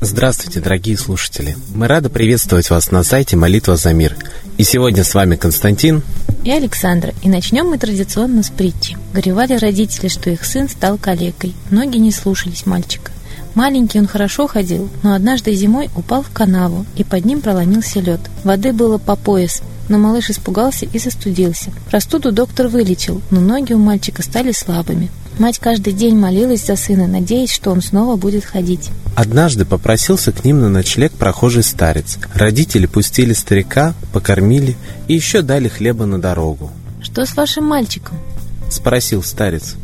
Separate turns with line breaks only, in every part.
Здравствуйте, дорогие слушатели! Мы рады приветствовать вас на сайте «Молитва за мир». И сегодня с вами Константин
и Александра. И начнем мы традиционно с притчи. Горевали родители, что их сын стал калекой. Многие не слушались мальчика. Маленький он хорошо ходил, но однажды зимой упал в канаву, и под ним проломился лед. Воды было по пояс, но малыш испугался и застудился. Простуду доктор вылечил, но ноги у мальчика стали слабыми. Мать каждый день молилась за сына, надеясь, что он снова будет ходить.
Однажды попросился к ним на ночлег прохожий старец. Родители пустили старика, покормили и еще дали хлеба на дорогу.
«Что с вашим мальчиком?»
– спросил старец.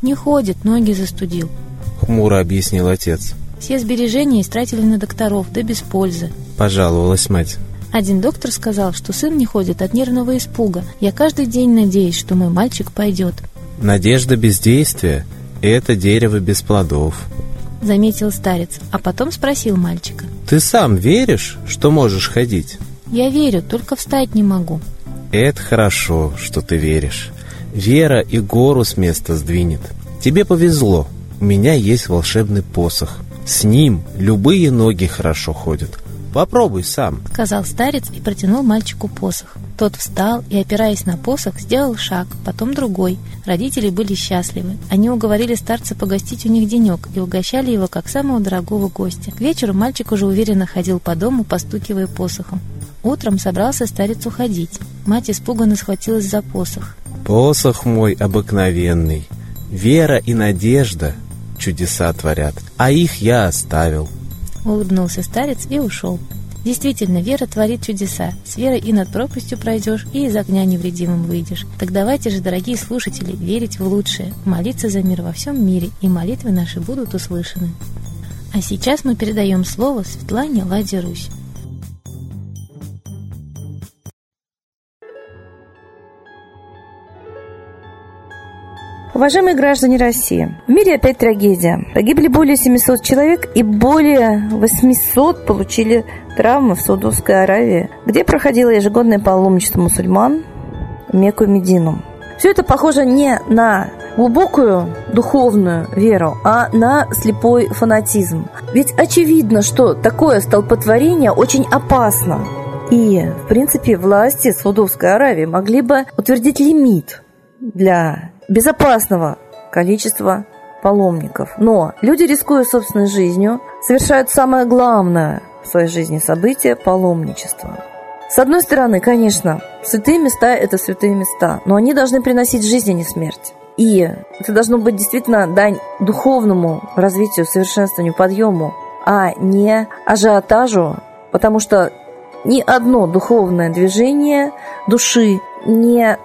«Не ходит, ноги застудил», –
хмуро объяснил отец.
«Все сбережения истратили на докторов, да без пользы», –
пожаловалась мать.
Один доктор сказал, что сын не ходит от нервного испуга. Я каждый день надеюсь, что мой мальчик пойдет.
Надежда бездействия – это дерево без плодов.
Заметил старец, а потом спросил мальчика.
Ты сам веришь, что можешь ходить?
Я верю, только встать не могу.
Это хорошо, что ты веришь. Вера и гору с места сдвинет. Тебе повезло, у меня есть волшебный посох. С ним любые ноги хорошо ходят. Попробуй сам,
сказал старец и протянул мальчику посох. Тот встал и, опираясь на посох, сделал шаг, потом другой. Родители были счастливы. Они уговорили старца погостить у них денек и угощали его как самого дорогого гостя. К вечеру мальчик уже уверенно ходил по дому, постукивая посохом. Утром собрался старец уходить. Мать испуганно схватилась за посох.
«Посох мой обыкновенный, вера и надежда чудеса творят, а их я оставил».
Улыбнулся старец и ушел. Действительно, вера творит чудеса. С верой и над пропастью пройдешь, и из огня невредимым выйдешь. Так давайте же, дорогие слушатели, верить в лучшее, молиться за мир во всем мире, и молитвы наши будут услышаны. А сейчас мы передаем слово Светлане Ладе Русь.
Уважаемые граждане России, в мире опять трагедия. Погибли более 700 человек и более 800 получили травмы в Саудовской Аравии, где проходило ежегодное паломничество мусульман в Мекку и Медину. Все это похоже не на глубокую духовную веру, а на слепой фанатизм. Ведь очевидно, что такое столпотворение очень опасно. И, в принципе, власти Саудовской Аравии могли бы утвердить лимит для безопасного количества паломников. Но люди, рискуя собственной жизнью, совершают самое главное в своей жизни событие – паломничество. С одной стороны, конечно, святые места – это святые места, но они должны приносить жизнь, а не смерть. И это должно быть действительно дань духовному развитию, совершенствованию, подъему, а не ажиотажу, потому что ни одно духовное движение души не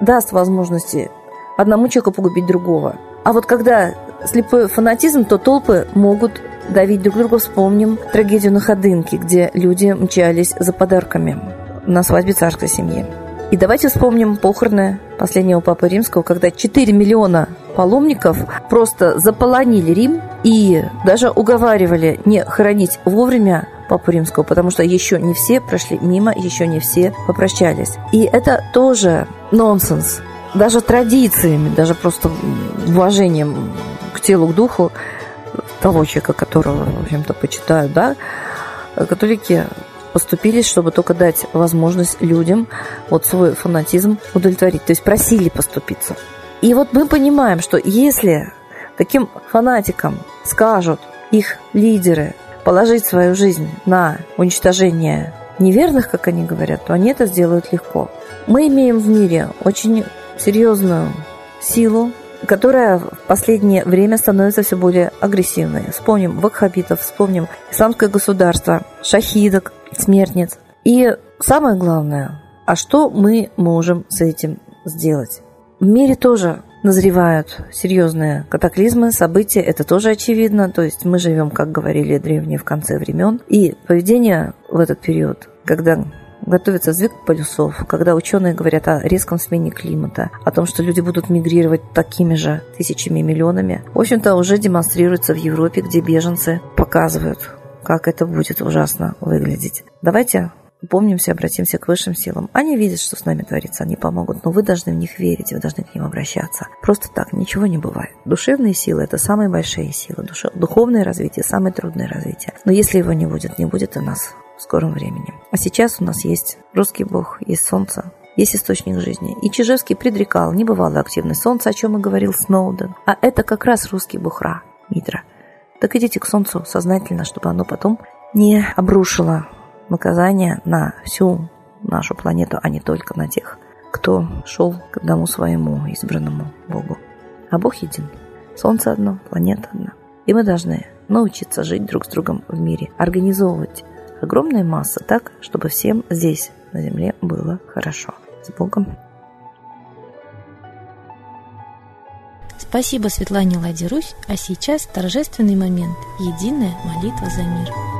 даст возможности одному человеку погубить другого. А вот когда слепой фанатизм, то толпы могут давить друг друга. Вспомним трагедию на Ходынке, где люди мчались за подарками на свадьбе царской семьи. И давайте вспомним похороны последнего папы римского, когда 4 миллиона паломников просто заполонили Рим и даже уговаривали не хоронить вовремя папу римского, потому что еще не все прошли мимо, еще не все попрощались. И это тоже нонсенс даже традициями, даже просто уважением к телу, к духу того человека, которого, в общем-то, почитают, да, католики поступились, чтобы только дать возможность людям вот свой фанатизм удовлетворить. То есть просили поступиться. И вот мы понимаем, что если таким фанатикам скажут их лидеры положить свою жизнь на уничтожение неверных, как они говорят, то они это сделают легко. Мы имеем в мире очень серьезную силу, которая в последнее время становится все более агрессивной. Вспомним вакхабитов, вспомним исламское государство, шахидок, смертниц. И самое главное, а что мы можем с этим сделать? В мире тоже назревают серьезные катаклизмы, события, это тоже очевидно. То есть мы живем, как говорили древние, в конце времен. И поведение в этот период, когда готовится сдвиг полюсов, когда ученые говорят о резком смене климата, о том, что люди будут мигрировать такими же тысячами миллионами, в общем-то, уже демонстрируется в Европе, где беженцы показывают, как это будет ужасно выглядеть. Давайте Помнимся, обратимся к высшим силам. Они видят, что с нами творится, они помогут, но вы должны в них верить, вы должны к ним обращаться. Просто так ничего не бывает. Душевные силы – это самые большие силы, духовное развитие – самое трудное развитие. Но если его не будет, не будет и нас в скором времени. А сейчас у нас есть русский бог, есть солнце, есть источник жизни. И Чижевский предрекал небывалую активность солнца, о чем и говорил Сноуден. А это как раз русский бухра, Митра. Так идите к солнцу сознательно, чтобы оно потом не обрушило наказание на всю нашу планету, а не только на тех, кто шел к одному своему избранному Богу. А Бог един. Солнце одно, планета одна. И мы должны научиться жить друг с другом в мире, организовывать огромная масса так, чтобы всем здесь, на Земле, было хорошо. С Богом!
Спасибо Светлане Ладе Русь, а сейчас торжественный момент – единая молитва за мир.